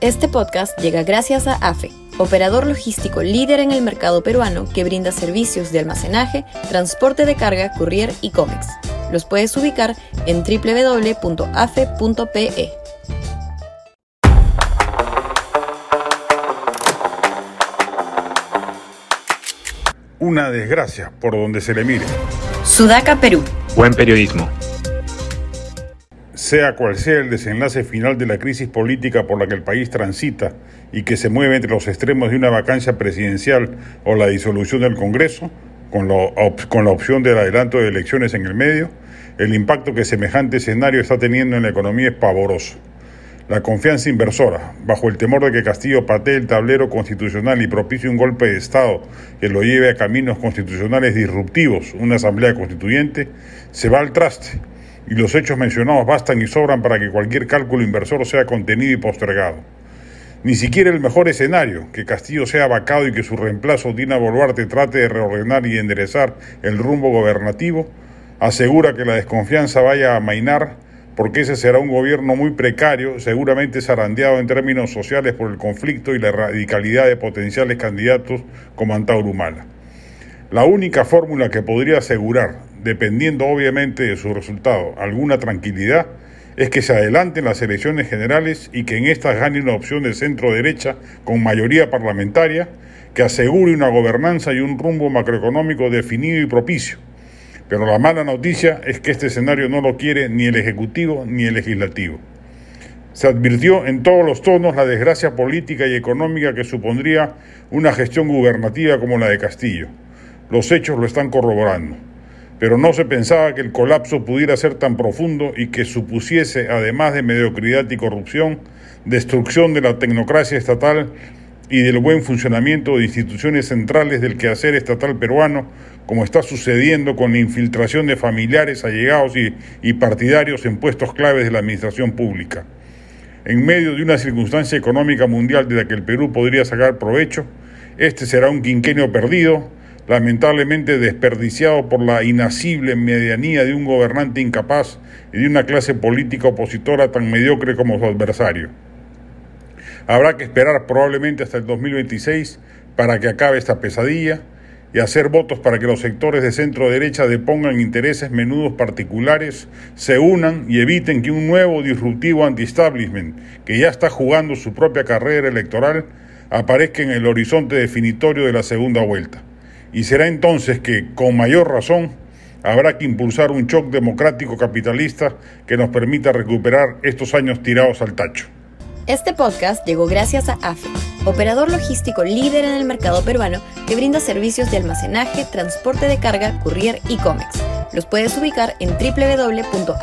Este podcast llega gracias a AFE, operador logístico líder en el mercado peruano que brinda servicios de almacenaje, transporte de carga, courier y cómics. Los puedes ubicar en www.afe.pe. Una desgracia por donde se le mire. Sudaca, Perú. Buen periodismo. Sea cual sea el desenlace final de la crisis política por la que el país transita y que se mueve entre los extremos de una vacancia presidencial o la disolución del Congreso, con la, con la opción del adelanto de elecciones en el medio, el impacto que semejante escenario está teniendo en la economía es pavoroso. La confianza inversora, bajo el temor de que Castillo patee el tablero constitucional y propicie un golpe de Estado que lo lleve a caminos constitucionales disruptivos, una asamblea constituyente, se va al traste y los hechos mencionados bastan y sobran para que cualquier cálculo inversor sea contenido y postergado. Ni siquiera el mejor escenario, que Castillo sea vacado y que su reemplazo Dina Boluarte trate de reordenar y enderezar el rumbo gobernativo, asegura que la desconfianza vaya a amainar porque ese será un gobierno muy precario, seguramente zarandeado en términos sociales por el conflicto y la radicalidad de potenciales candidatos como Antauro Humala. La única fórmula que podría asegurar, dependiendo obviamente de su resultado, alguna tranquilidad, es que se adelanten las elecciones generales y que en estas gane una opción de centro-derecha con mayoría parlamentaria que asegure una gobernanza y un rumbo macroeconómico definido y propicio pero la mala noticia es que este escenario no lo quiere ni el Ejecutivo ni el Legislativo. Se advirtió en todos los tonos la desgracia política y económica que supondría una gestión gubernativa como la de Castillo. Los hechos lo están corroborando. Pero no se pensaba que el colapso pudiera ser tan profundo y que supusiese, además de mediocridad y corrupción, destrucción de la tecnocracia estatal y del buen funcionamiento de instituciones centrales del quehacer estatal peruano, como está sucediendo con la infiltración de familiares, allegados y, partidarios en puestos claves de la administración pública. En medio de una circunstancia económica mundial de la que el Perú podría sacar provecho, este será un quinquenio perdido, lamentablemente desperdiciado por la inacible medianía de un gobernante incapaz y de una clase política opositora tan mediocre como su adversario. Habrá que esperar probablemente hasta el 2026 para que acabe esta pesadilla y hacer votos para que los sectores de centro derecha depongan intereses menudos particulares, se unan y eviten que un nuevo disruptivo anti-establishment, que ya está jugando su propia carrera electoral, aparezca en el horizonte definitorio de la segunda vuelta. Y será entonces que, con mayor razón, habrá que impulsar un shock democrático capitalista que nos permita recuperar estos años tirados al tacho. Este podcast llegó gracias a AFE, operador logístico líder en el mercado peruano que brinda servicios de almacenaje, transporte de carga, courier y cómics. Los puedes ubicar en www.afe.pe.